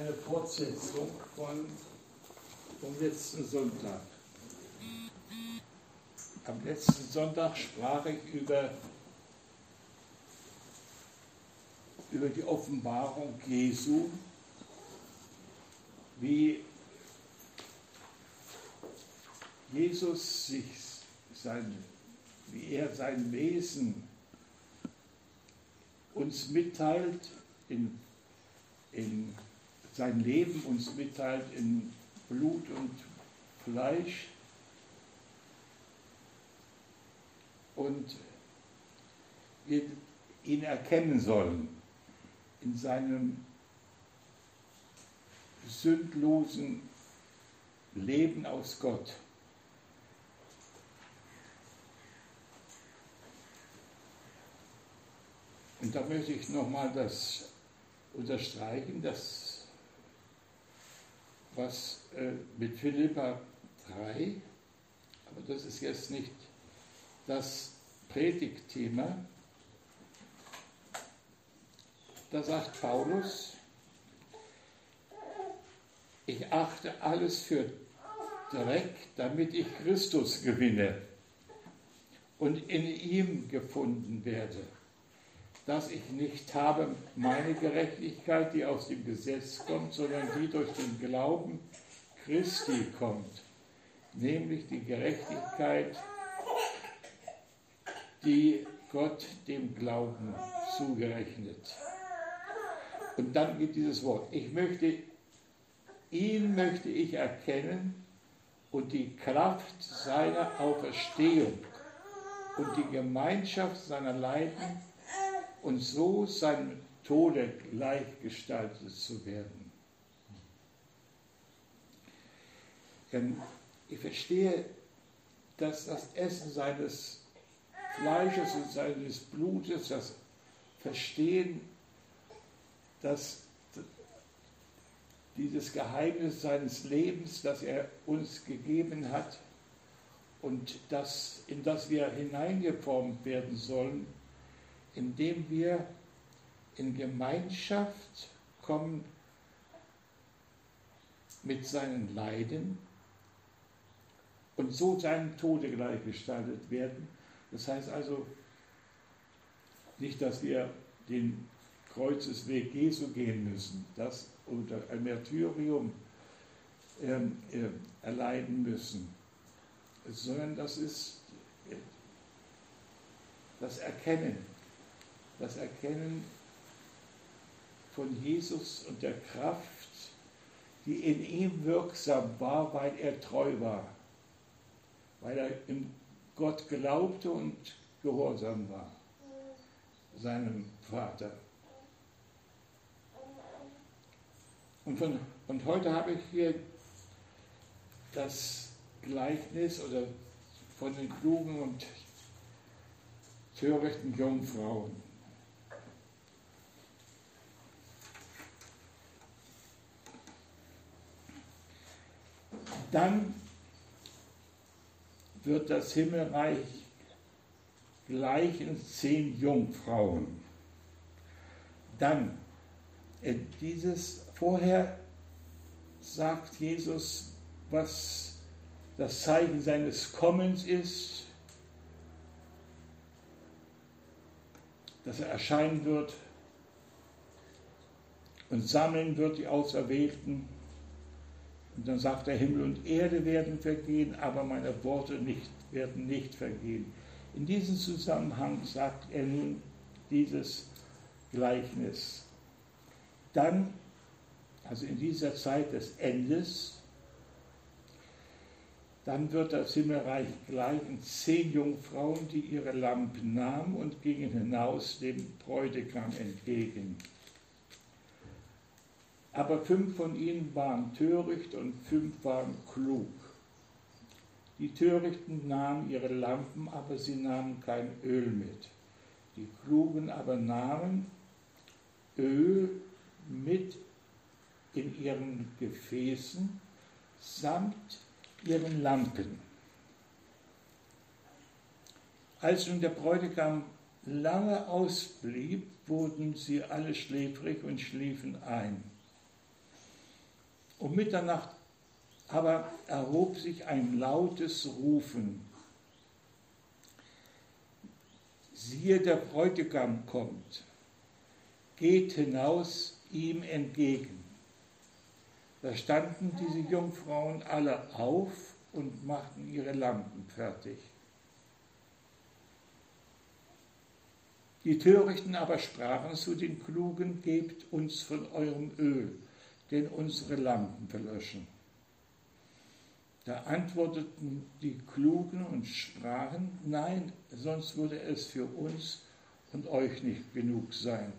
eine Fortsetzung von, vom letzten Sonntag. Am letzten Sonntag sprach ich über, über die Offenbarung Jesu, wie Jesus sich sein, wie er sein Wesen uns mitteilt, in, in sein Leben uns mitteilt in Blut und Fleisch und wir ihn erkennen sollen in seinem sündlosen Leben aus Gott. Und da möchte ich nochmal das unterstreichen, dass was äh, mit Philippa 3, aber das ist jetzt nicht das Predigtthema, da sagt Paulus, ich achte alles für Dreck, damit ich Christus gewinne und in ihm gefunden werde dass ich nicht habe meine Gerechtigkeit, die aus dem Gesetz kommt, sondern die durch den Glauben Christi kommt, nämlich die Gerechtigkeit, die Gott dem Glauben zugerechnet. Und dann gibt dieses Wort, ich möchte, ihn möchte ich erkennen und die Kraft seiner Auferstehung und die Gemeinschaft seiner Leiden und so seinem Tode gleichgestaltet zu werden. Denn ich verstehe, dass das Essen seines Fleisches und seines Blutes, das Verstehen, dass dieses Geheimnis seines Lebens, das er uns gegeben hat und das, in das wir hineingeformt werden sollen, indem wir in Gemeinschaft kommen mit seinen Leiden und so seinem Tode gleichgestaltet werden. Das heißt also nicht, dass wir den Kreuzesweg Jesu gehen müssen, das unter ein Märtyrium ähm, äh, erleiden müssen, sondern das ist das Erkennen das Erkennen von Jesus und der Kraft, die in ihm wirksam war, weil er treu war, weil er in Gott glaubte und gehorsam war, seinem Vater. Und, von, und heute habe ich hier das Gleichnis oder von den klugen und törichten Jungfrauen. Dann wird das Himmelreich gleichen zehn Jungfrauen. Dann, äh, dieses vorher sagt Jesus, was das Zeichen seines Kommens ist, dass er erscheinen wird und sammeln wird die Auserwählten und dann sagt er, Himmel und Erde werden vergehen, aber meine Worte nicht, werden nicht vergehen. In diesem Zusammenhang sagt er nun dieses Gleichnis. Dann, also in dieser Zeit des Endes, dann wird das Himmelreich gleichen zehn Jungfrauen, die ihre Lampen nahmen und gingen hinaus dem Bräutigam entgegen. Aber fünf von ihnen waren töricht und fünf waren klug. Die Törichten nahmen ihre Lampen, aber sie nahmen kein Öl mit. Die Klugen aber nahmen Öl mit in ihren Gefäßen samt ihren Lampen. Als nun der Bräutigam lange ausblieb, wurden sie alle schläfrig und schliefen ein. Um Mitternacht aber erhob sich ein lautes Rufen. Siehe, der Bräutigam kommt, geht hinaus ihm entgegen. Da standen diese Jungfrauen alle auf und machten ihre Lampen fertig. Die Törichten aber sprachen zu den Klugen, gebt uns von eurem Öl, denn unsere Lampen verlöschen. Da antworteten die Klugen und sprachen, nein, sonst würde es für uns und euch nicht genug sein.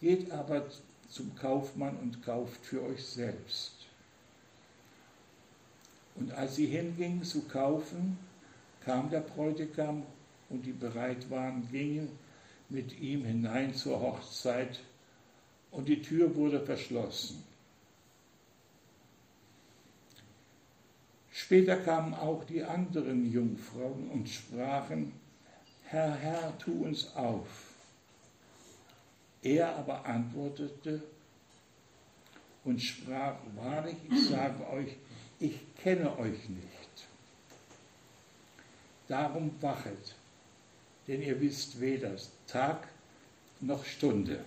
Geht aber zum Kaufmann und kauft für euch selbst. Und als sie hingingen zu kaufen, kam der Bräutigam und die bereit waren, gingen mit ihm hinein zur Hochzeit und die Tür wurde verschlossen. Später kamen auch die anderen Jungfrauen und sprachen, Herr, Herr, tu uns auf. Er aber antwortete und sprach, wahrlich, ich sage euch, ich kenne euch nicht. Darum wachet, denn ihr wisst weder Tag noch Stunde.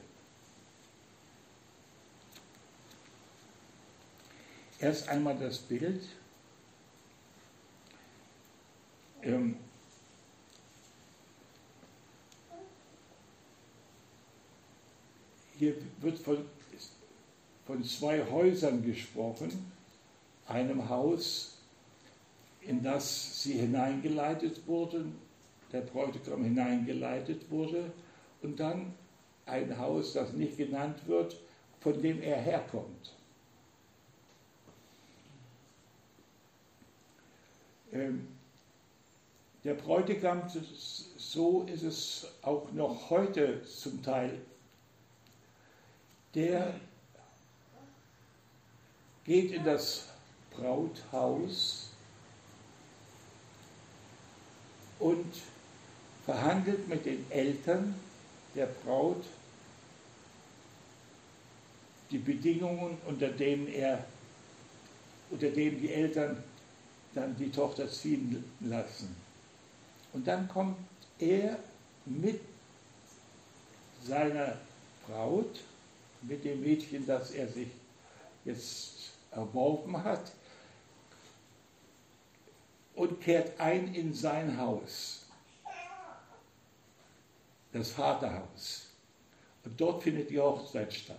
Erst einmal das Bild. Ähm, hier wird von, von zwei Häusern gesprochen, einem Haus, in das sie hineingeleitet wurden, der Bräutigam hineingeleitet wurde, und dann ein Haus, das nicht genannt wird, von dem er herkommt. Ähm, der Bräutigam, so ist es auch noch heute zum Teil, der geht in das Brauthaus und verhandelt mit den Eltern der Braut die Bedingungen, unter denen er, unter denen die Eltern dann die Tochter ziehen lassen. Und dann kommt er mit seiner Braut, mit dem Mädchen, das er sich jetzt erworben hat, und kehrt ein in sein Haus das Vaterhaus. Und dort findet die Hochzeit statt.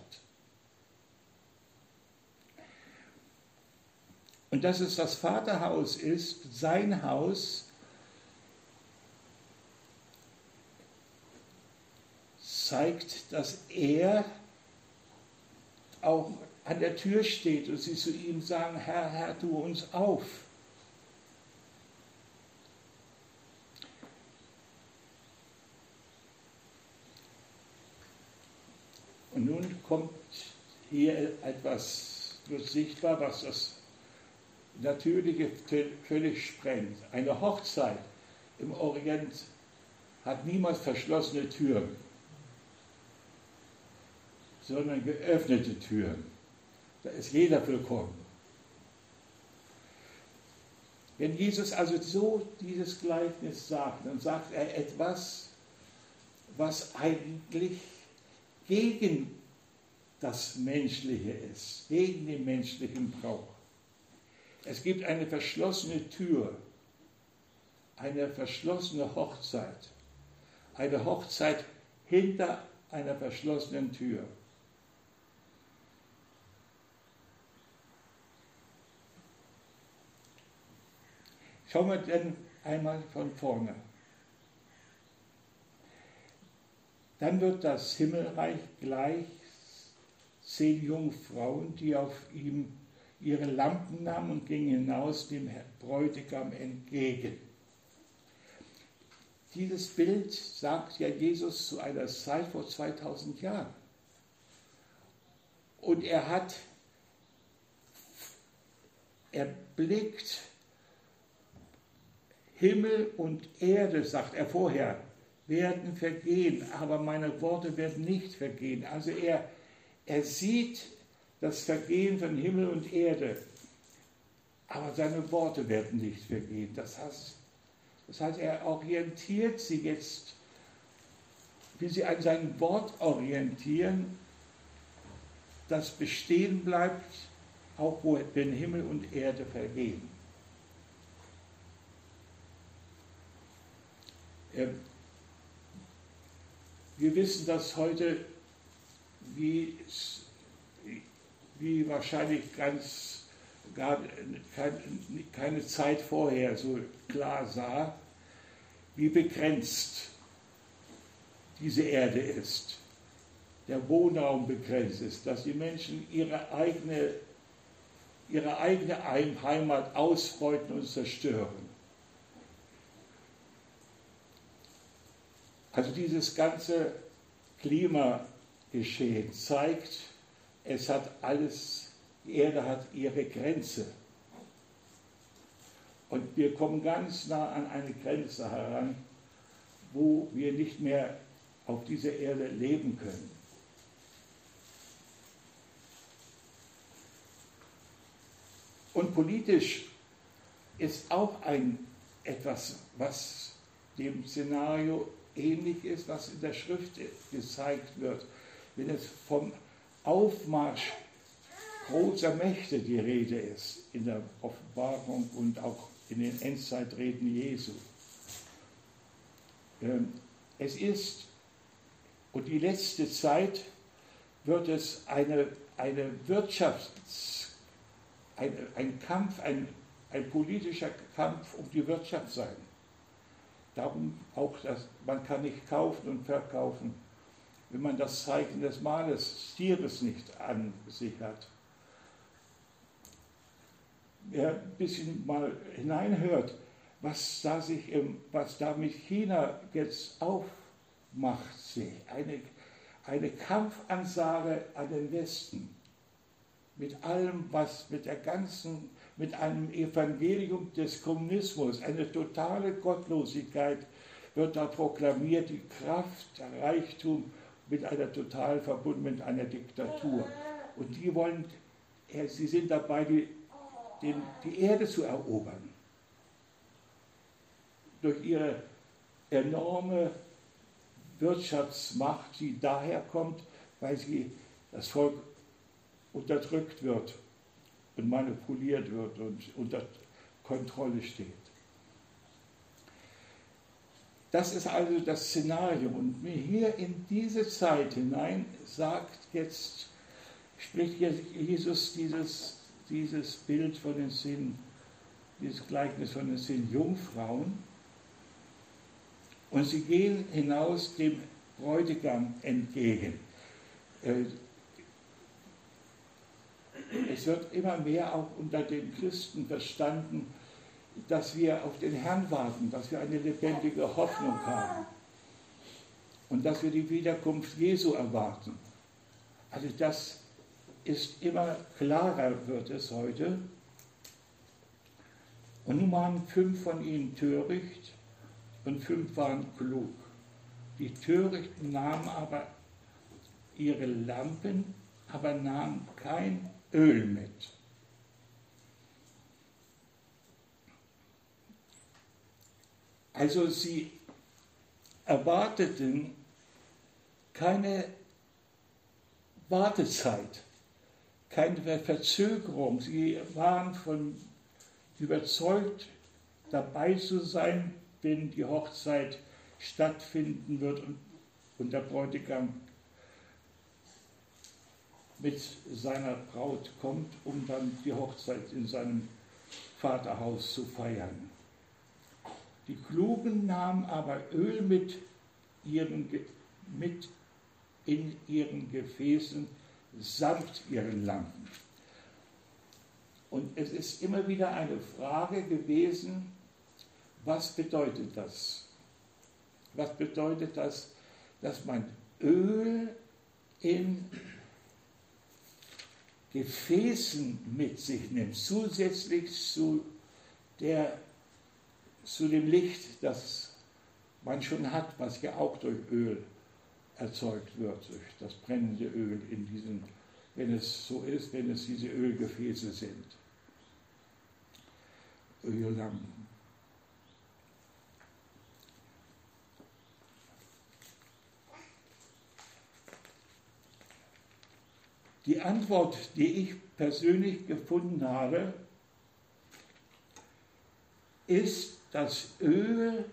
Und dass es das Vaterhaus ist, sein Haus, zeigt, dass er auch an der Tür steht und sie zu ihm sagen, Herr, Herr, tu uns auf. Und nun kommt hier etwas sichtbar, was das Natürliche völlig sprengt. Eine Hochzeit im Orient hat niemals verschlossene Türen, sondern geöffnete Türen. Da ist jeder willkommen. Wenn Jesus also so dieses Gleichnis sagt, dann sagt er etwas, was eigentlich gegen das Menschliche ist, gegen den menschlichen Brauch. Es gibt eine verschlossene Tür, eine verschlossene Hochzeit, eine Hochzeit hinter einer verschlossenen Tür. Schauen wir denn einmal von vorne. Dann wird das Himmelreich gleich zehn Jungfrauen, die auf ihm ihre Lampen nahmen und gingen hinaus dem Bräutigam entgegen. Dieses Bild sagt ja Jesus zu einer Zeit vor 2000 Jahren. Und er hat, er blickt Himmel und Erde, sagt er vorher, werden vergehen, aber meine Worte werden nicht vergehen. Also er, er sieht das Vergehen von Himmel und Erde. Aber seine Worte werden nicht vergehen. Das heißt, das heißt, er orientiert sie jetzt, wie sie an sein Wort orientieren, das bestehen bleibt, auch wenn Himmel und Erde vergehen. Wir wissen, dass heute, wie, wie wahrscheinlich ganz gar keine Zeit vorher so klar sah, wie begrenzt diese Erde ist, der Wohnraum begrenzt ist, dass die Menschen ihre eigene, ihre eigene Heimat ausbeuten und zerstören. Also dieses ganze Klimageschehen zeigt, es hat alles, die Erde hat ihre Grenze. Und wir kommen ganz nah an eine Grenze heran, wo wir nicht mehr auf dieser Erde leben können. Und politisch ist auch ein etwas, was dem Szenario ähnlich ist, was in der Schrift gezeigt wird, wenn es vom Aufmarsch großer Mächte die Rede ist in der Offenbarung und auch in den Endzeitreden Jesu. Ähm, es ist, und die letzte Zeit wird es eine, eine Wirtschafts-, ein, ein Kampf, ein, ein politischer Kampf um die Wirtschaft sein. Darum auch, dass man kann nicht kaufen und verkaufen, wenn man das Zeichen des Males, des Tieres nicht an sich hat. Wer ein bisschen mal hineinhört, was da, sich im, was da mit China jetzt aufmacht, sich eine, eine Kampfansage an den Westen mit allem, was mit der ganzen mit einem Evangelium des Kommunismus, eine totale Gottlosigkeit wird da proklamiert, die Kraft, der Reichtum mit einer total verbunden mit einer Diktatur. Und die wollen, sie sind dabei, die, den, die Erde zu erobern. Durch ihre enorme Wirtschaftsmacht, die daher kommt, weil sie das Volk unterdrückt wird und manipuliert wird und unter Kontrolle steht. Das ist also das Szenario. Und mir hier in diese Zeit hinein sagt jetzt, spricht Jesus dieses, dieses Bild von den zehn, dieses Gleichnis von den zehn Jungfrauen. Und sie gehen hinaus dem Bräutigam entgegen. Es wird immer mehr auch unter den Christen verstanden, dass wir auf den Herrn warten, dass wir eine lebendige Hoffnung haben und dass wir die Wiederkunft Jesu erwarten. Also das ist immer klarer, wird es heute. Und nun waren fünf von ihnen töricht und fünf waren klug. Die Törichten nahmen aber ihre Lampen, aber nahmen kein Öl mit. Also sie erwarteten keine Wartezeit, keine Verzögerung. Sie waren von überzeugt, dabei zu sein, wenn die Hochzeit stattfinden wird und, der Bräutigam mit seiner Braut kommt, um dann die Hochzeit in seinem Vaterhaus zu feiern. Die Klugen nahmen aber Öl mit, ihren, mit in ihren Gefäßen samt ihren Lampen. Und es ist immer wieder eine Frage gewesen, was bedeutet das? Was bedeutet das, dass man Öl in Gefäßen mit sich nimmt, zusätzlich zu, der, zu dem Licht, das man schon hat, was ja auch durch Öl erzeugt wird, durch das brennende Öl in diesen wenn es so ist, wenn es diese Ölgefäße sind. Öllampen. Die Antwort, die ich persönlich gefunden habe, ist das Öl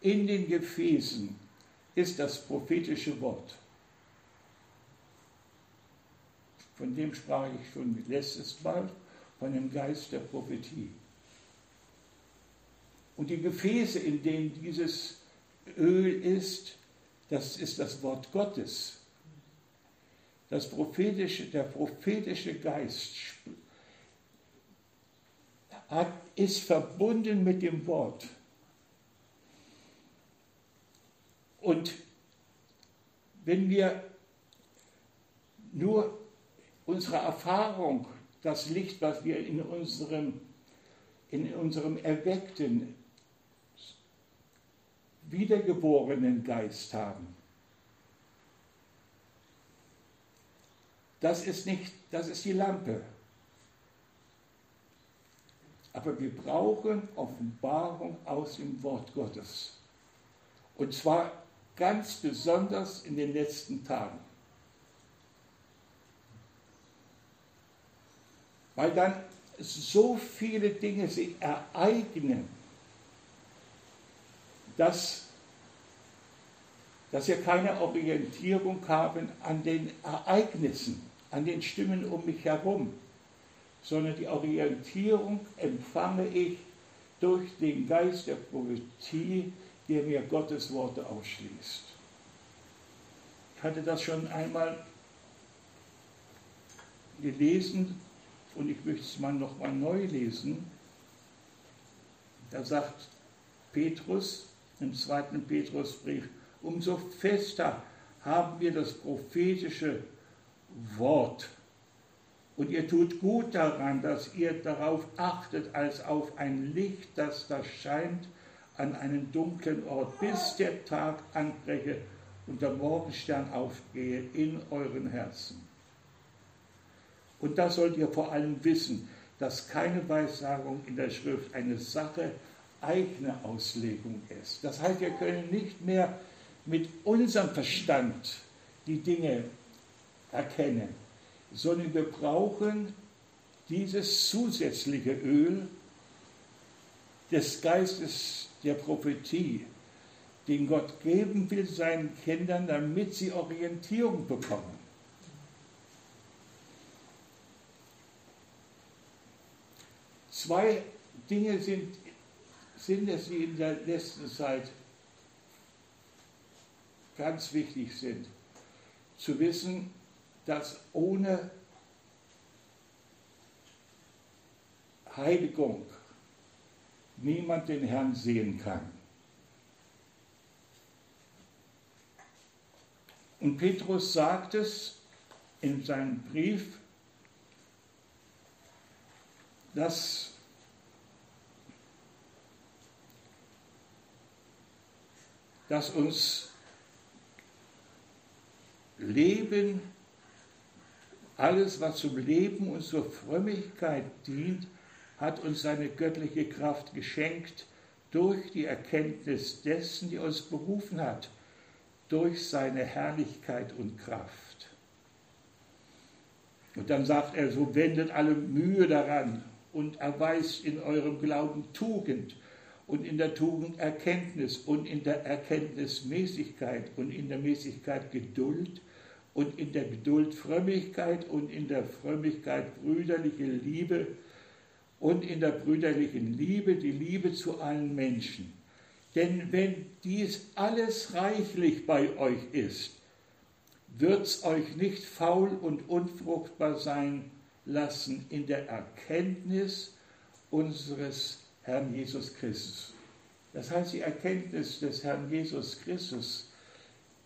in den Gefäßen, ist das prophetische Wort. Von dem sprach ich schon letztes Mal, von dem Geist der Prophetie. Und die Gefäße, in denen dieses Öl ist, das ist das Wort Gottes. Das prophetische, der prophetische Geist hat, ist verbunden mit dem Wort. Und wenn wir nur unsere Erfahrung, das Licht, was wir in unserem, in unserem erweckten, wiedergeborenen Geist haben, das ist nicht, das ist die Lampe. Aber wir brauchen Offenbarung aus dem Wort Gottes. Und zwar ganz besonders in den letzten Tagen. Weil dann so viele Dinge sich ereignen, dass, dass wir keine Orientierung haben an den Ereignissen, an den Stimmen um mich herum, sondern die Orientierung empfange ich durch den Geist der Prophetie, der mir Gottes Worte ausschließt. Ich hatte das schon einmal gelesen und ich möchte es mal noch mal neu lesen. Da sagt Petrus im zweiten Petrusbrief, umso fester haben wir das prophetische Wort. Und ihr tut gut daran, dass ihr darauf achtet, als auf ein Licht, das da scheint an einen dunklen Ort, bis der Tag anbreche und der Morgenstern aufgehe in euren Herzen. Und da sollt ihr vor allem wissen, dass keine Weissagung in der Schrift eine Sache eigener Auslegung ist. Das heißt, wir können nicht mehr mit unserem Verstand die Dinge erkennen, sondern wir brauchen dieses zusätzliche Öl des Geistes der Prophetie, den Gott geben will seinen Kindern, damit sie Orientierung bekommen. Zwei Dinge sind, sind es, die in der letzten Zeit ganz wichtig sind. Zu wissen, dass ohne Heiligung niemand den Herrn sehen kann. Und Petrus sagt es in seinem Brief, dass dass uns Leben, alles, was zum Leben und zur Frömmigkeit dient, hat uns seine göttliche Kraft geschenkt durch die Erkenntnis dessen, die uns berufen hat, durch seine Herrlichkeit und Kraft. Und dann sagt er, so wendet alle Mühe daran und erweist in eurem Glauben Tugend und in der Tugend Erkenntnis und in der Erkenntnis Mäßigkeit und in der Mäßigkeit Geduld und in der Geduld Frömmigkeit und in der Frömmigkeit brüderliche Liebe und in der brüderlichen Liebe die Liebe zu allen Menschen. Denn wenn dies alles reichlich bei euch ist, wird's euch nicht faul und unfruchtbar sein lassen in der Erkenntnis unseres Herrn Jesus Christus. Das heißt, die Erkenntnis des Herrn Jesus Christus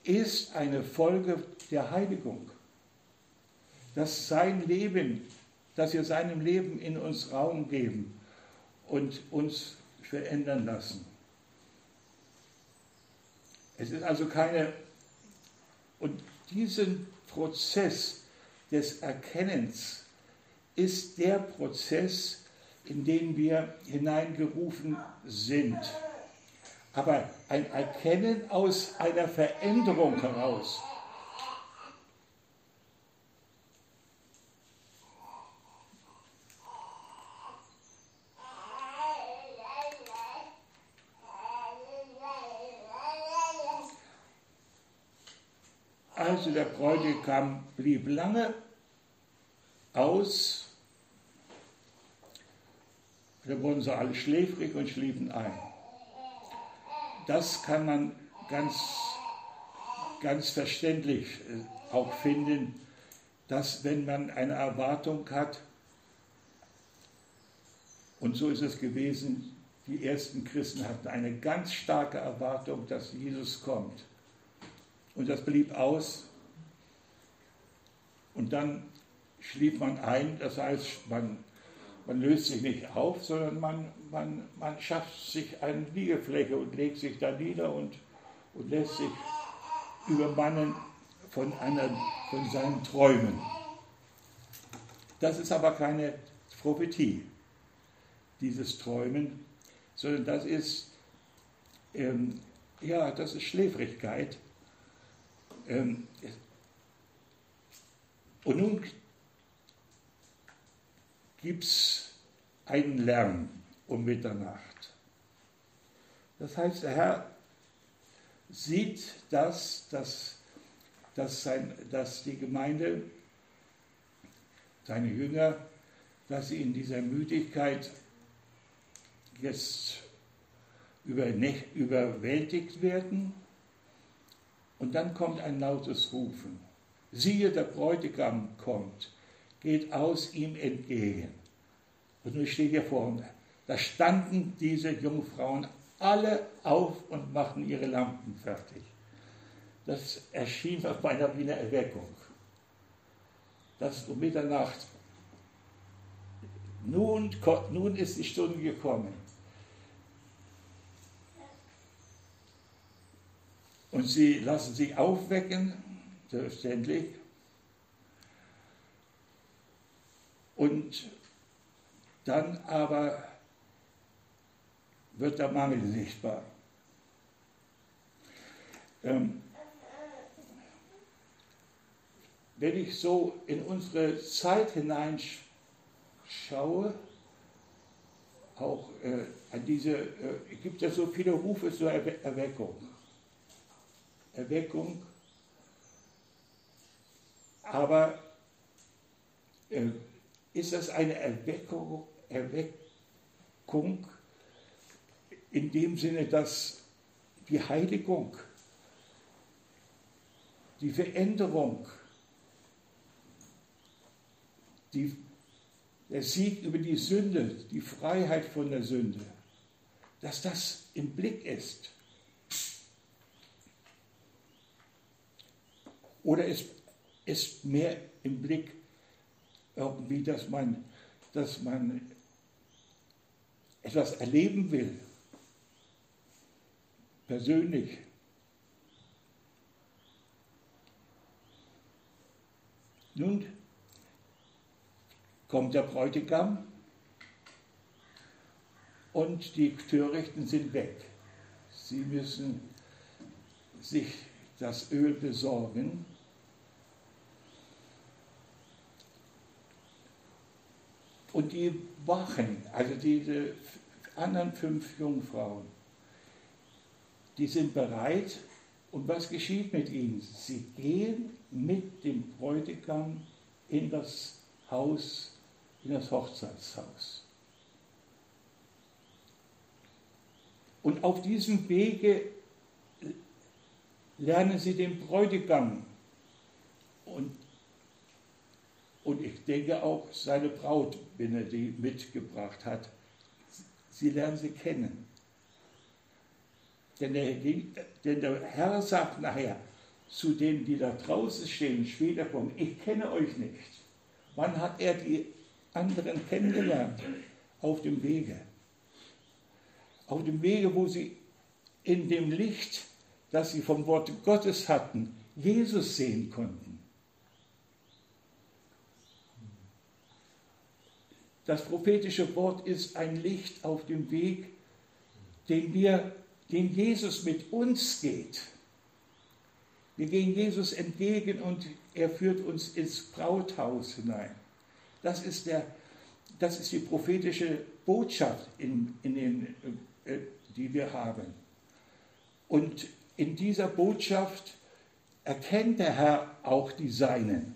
ist eine Folge der Heiligung. Dass sein Leben dass wir seinem Leben in uns Raum geben und uns verändern lassen. Es ist also keine, und diesen Prozess des Erkennens ist der Prozess, in den wir hineingerufen sind. Aber ein Erkennen aus einer Veränderung heraus. Also der Bräutigam blieb lange aus, da wurden sie alle schläfrig und schliefen ein. Das kann man ganz, ganz verständlich äh, auch finden, dass wenn man eine Erwartung hat, und so ist es gewesen, die ersten Christen hatten eine ganz starke Erwartung, dass Jesus kommt. Und das blieb aus. Und dann schlief man ein, das heißt, man, man löst sich nicht auf, sondern man, man, man schafft sich eine Liegefläche und legt sich da nieder und, und lässt sich übermannen von, einer, von seinen Träumen. Das ist aber keine Prophetie, dieses Träumen, sondern das ist, ähm, ja, das ist Schläfrigkeit. Ähm, und nun gibt es einen Lärm um Mitternacht. Das heißt, der Herr sieht, dass, dass, dass, sein, dass die Gemeinde, seine Jünger, dass sie in dieser Müdigkeit jetzt überwältigt werden. Und dann kommt ein lautes Rufen. Siehe, der Bräutigam kommt geht aus ihm entgegen. Und nun steht hier vorne, da standen diese Jungfrauen alle auf und machten ihre Lampen fertig. Das erschien auf meiner Wiener Erweckung. Das ist um Mitternacht. Nun, nun ist die Stunde gekommen. Und sie lassen sich aufwecken, selbstverständlich, Und dann aber wird der Mangel sichtbar. Ähm, wenn ich so in unsere Zeit hineinschaue, auch äh, an diese, äh, gibt es so viele Rufe zur Erweckung. Erweckung. Aber äh, ist das eine Erweckung, Erweckung in dem Sinne, dass die Heiligung, die Veränderung, die, der Sieg über die Sünde, die Freiheit von der Sünde, dass das im Blick ist. Oder ist, ist mehr im Blick irgendwie, dass man, dass man etwas erleben will, persönlich. Nun kommt der Bräutigam und die Törichten sind weg. Sie müssen sich das Öl besorgen Und die Wachen, also diese anderen fünf Jungfrauen, die sind bereit. Und was geschieht mit ihnen? Sie gehen mit dem Bräutigam in das Haus, in das Hochzeitshaus. Und auf diesem Wege lernen sie den Bräutigam und und ich denke auch seine Braut, wenn er die mitgebracht hat. Sie lernen sie kennen. Denn der, denn der Herr sagt nachher zu denen, die da draußen stehen, später kommen, ich kenne euch nicht. Wann hat er die anderen kennengelernt? Auf dem Wege. Auf dem Wege, wo sie in dem Licht, das sie vom Wort Gottes hatten, Jesus sehen konnten. Das prophetische Wort ist ein Licht auf dem Weg, den wir, den Jesus mit uns geht. Wir gehen Jesus entgegen und er führt uns ins Brauthaus hinein. Das ist, der, das ist die prophetische Botschaft, in, in den, äh, die wir haben. Und in dieser Botschaft erkennt der Herr auch die Seinen.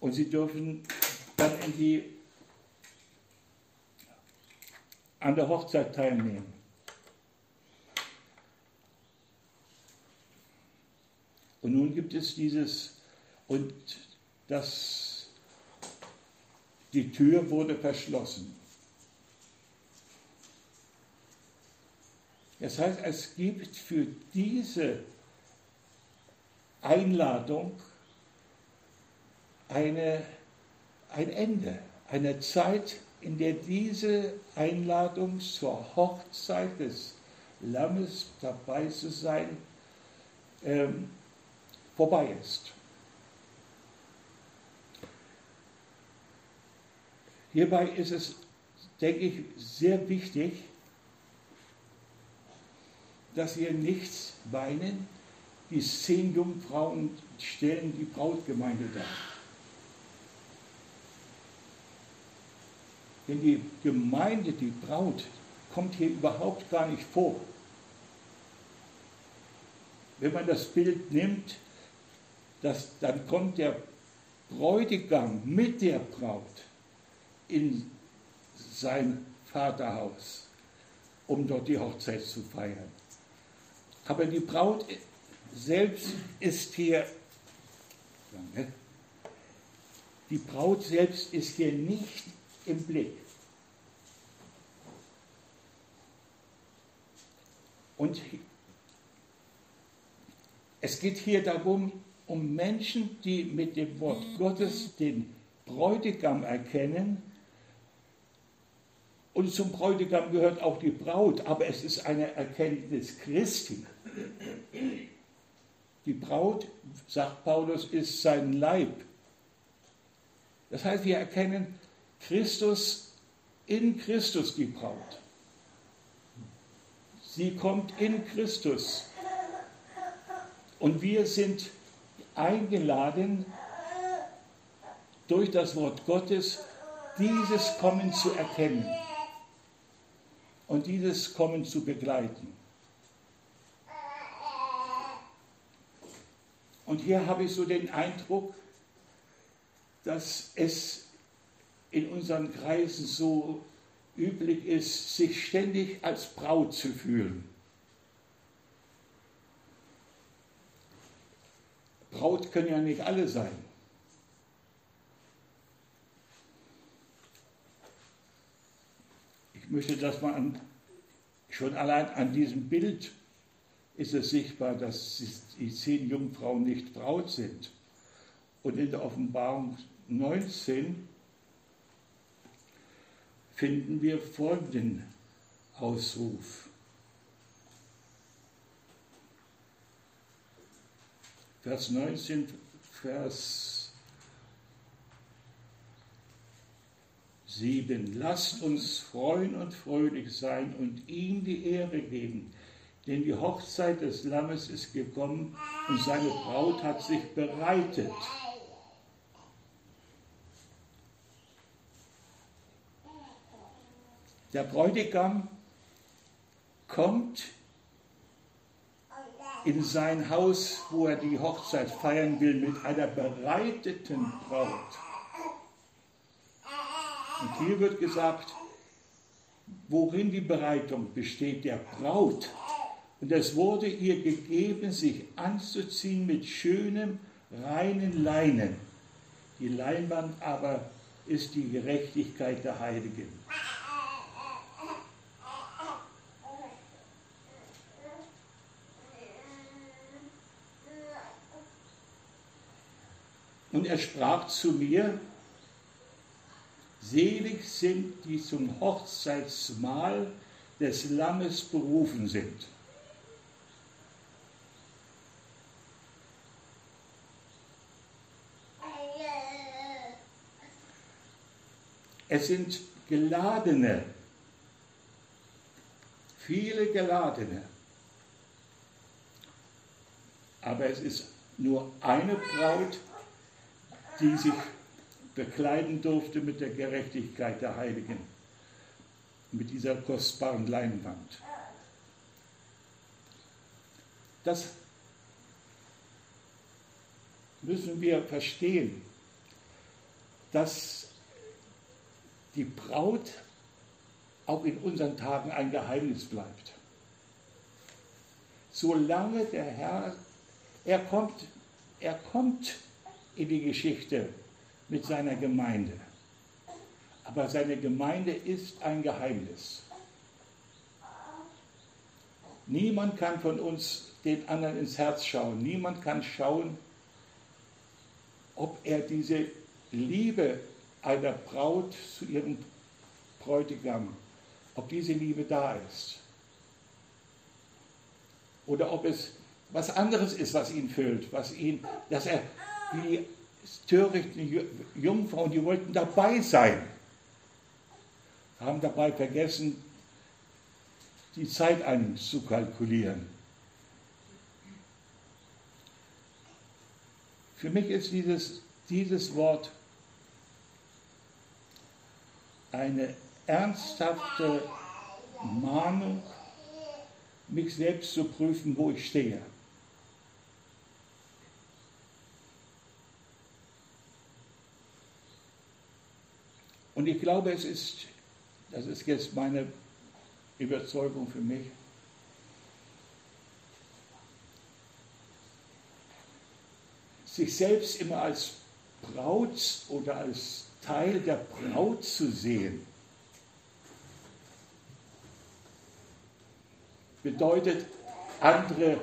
Und sie dürfen dann in die, an der Hochzeit teilnehmen. Und nun gibt es dieses, und das, die Tür wurde verschlossen. Das heißt, es gibt für diese Einladung eine, ein Ende, eine Zeit, in der diese Einladung zur Hochzeit des Lammes dabei zu sein ähm, vorbei ist. Hierbei ist es, denke ich, sehr wichtig, dass wir nichts weinen. Die zehn Jungfrauen stellen die Brautgemeinde dar. Denn die Gemeinde, die Braut, kommt hier überhaupt gar nicht vor. Wenn man das Bild nimmt, dass, dann kommt der Bräutigam mit der Braut in sein Vaterhaus, um dort die Hochzeit zu feiern. Aber die Braut selbst ist hier, die Braut selbst ist hier nicht im Blick. Und es geht hier darum, um Menschen, die mit dem Wort Gottes den Bräutigam erkennen. Und zum Bräutigam gehört auch die Braut, aber es ist eine Erkenntnis Christi. Die Braut, sagt Paulus, ist sein Leib. Das heißt, wir erkennen Christus in Christus die Braut. Sie kommt in Christus. Und wir sind eingeladen, durch das Wort Gottes dieses Kommen zu erkennen und dieses Kommen zu begleiten. Und hier habe ich so den Eindruck, dass es in unseren Kreisen so üblich ist, sich ständig als Braut zu fühlen. Braut können ja nicht alle sein. Ich möchte, dass man schon allein an diesem Bild ist es sichtbar, dass die zehn Jungfrauen nicht Braut sind. Und in der Offenbarung 19 finden wir folgenden Ausruf. Vers 19, Vers 7. Lasst uns freuen und fröhlich sein und ihm die Ehre geben, denn die Hochzeit des Lammes ist gekommen und seine Braut hat sich bereitet. Der Bräutigam kommt in sein Haus, wo er die Hochzeit feiern will, mit einer bereiteten Braut. Und hier wird gesagt, worin die Bereitung besteht, der Braut. Und es wurde ihr gegeben, sich anzuziehen mit schönem, reinen Leinen. Die Leinwand aber ist die Gerechtigkeit der Heiligen. Und er sprach zu mir, selig sind, die zum Hochzeitsmahl des Lammes berufen sind. Es sind Geladene, viele Geladene. Aber es ist nur eine Braut, die sich bekleiden durfte mit der Gerechtigkeit der Heiligen, mit dieser kostbaren Leinwand. Das müssen wir verstehen, dass die Braut auch in unseren Tagen ein Geheimnis bleibt. Solange der Herr, er kommt, er kommt in die Geschichte mit seiner Gemeinde. Aber seine Gemeinde ist ein Geheimnis. Niemand kann von uns den anderen ins Herz schauen. Niemand kann schauen, ob er diese Liebe einer Braut zu ihrem Bräutigam, ob diese Liebe da ist. Oder ob es was anderes ist, was ihn füllt, was ihn, dass er die törichten Jungfrauen, die wollten dabei sein, haben dabei vergessen, die Zeit einzukalkulieren. Für mich ist dieses, dieses Wort eine ernsthafte Mahnung, mich selbst zu prüfen, wo ich stehe. Und ich glaube, es ist, das ist jetzt meine Überzeugung für mich, sich selbst immer als Braut oder als Teil der Braut zu sehen, bedeutet, andere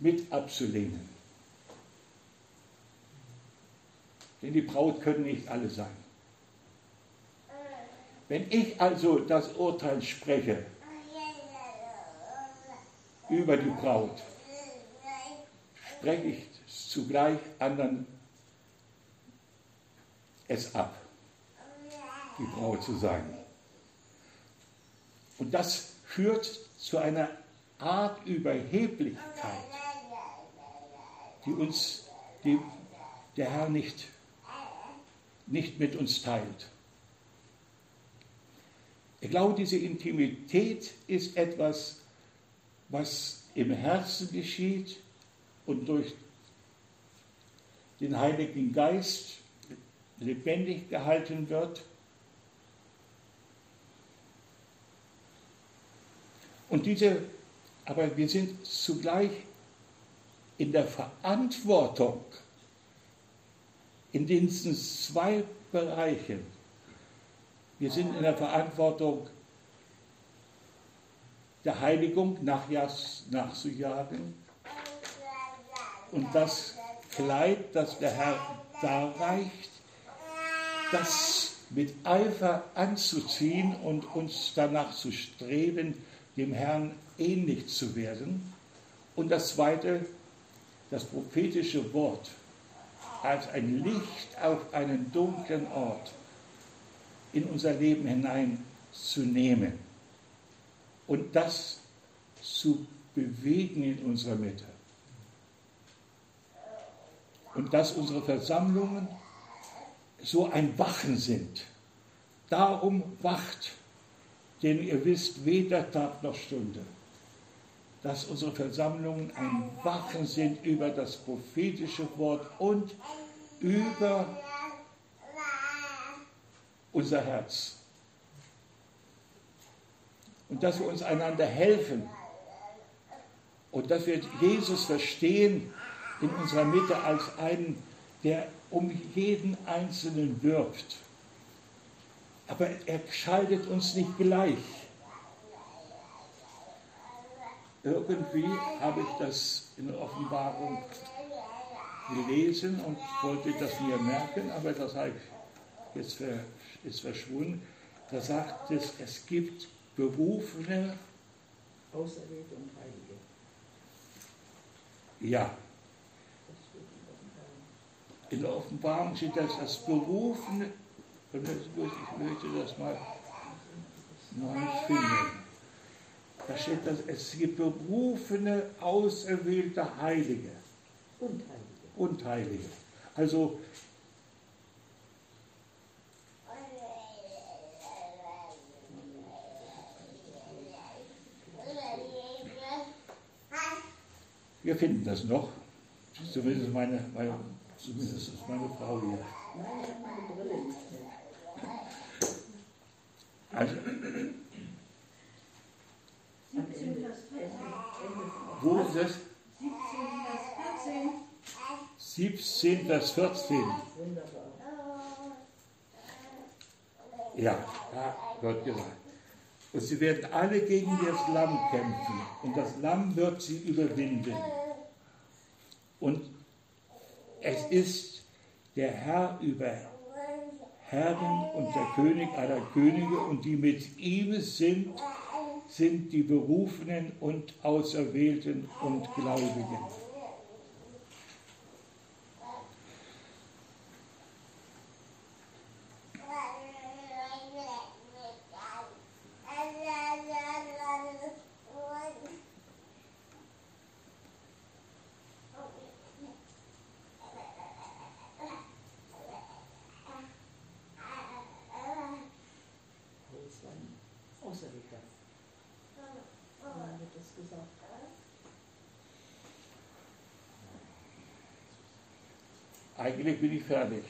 mit abzulehnen. Denn die Braut können nicht alle sein. Wenn ich also das Urteil spreche über die Braut, spreche ich zugleich anderen es ab, die Braut zu sein. Und das führt zu einer Art Überheblichkeit, die uns die der Herr nicht, nicht mit uns teilt. Ich glaube, diese Intimität ist etwas, was im Herzen geschieht und durch den Heiligen Geist lebendig gehalten wird. Und diese, aber wir sind zugleich in der Verantwortung in diesen zwei Bereichen. Wir sind in der Verantwortung der Heiligung nachzujagen und das Kleid, das der Herr darreicht, das mit Eifer anzuziehen und uns danach zu streben, dem Herrn ähnlich zu werden. Und das Zweite, das prophetische Wort als ein Licht auf einen dunklen Ort in unser Leben hineinzunehmen und das zu bewegen in unserer Mitte. Und dass unsere Versammlungen so ein Wachen sind. Darum wacht, denn ihr wisst weder Tag noch Stunde, dass unsere Versammlungen ein Wachen sind über das prophetische Wort und über unser Herz. Und dass wir uns einander helfen und dass wir Jesus verstehen in unserer Mitte als einen, der um jeden Einzelnen wirbt. Aber er schaltet uns nicht gleich. Irgendwie habe ich das in der Offenbarung gelesen und wollte das mir merken, aber das habe ich jetzt ist verschwunden. Da sagt es, es gibt Berufene, Auserwählte und Heilige. Ja, in der Offenbarung steht das, das Berufene, Und ich möchte das mal neu finden. Da steht, dass es gibt berufene, auserwählte Heilige. Und Heilige. Und Heilige. Also wir finden das noch. Zumindest meine, meine, zumindest meine Frau hier. Also, 17 Vers 14. wo ist es? 17 Vers 14. 17, Vers 14. Wunderbar. Ja, da wird gesagt. Und sie werden alle gegen das Lamm kämpfen und das Lamm wird sie überwinden. Und es ist der Herr über Herren und der König aller Könige und die mit ihm sind, sind die Berufenen und Auserwählten und Gläubigen. Das war ein Auserwählter. Wann wird das gesagt? Eigentlich bin ich fertig.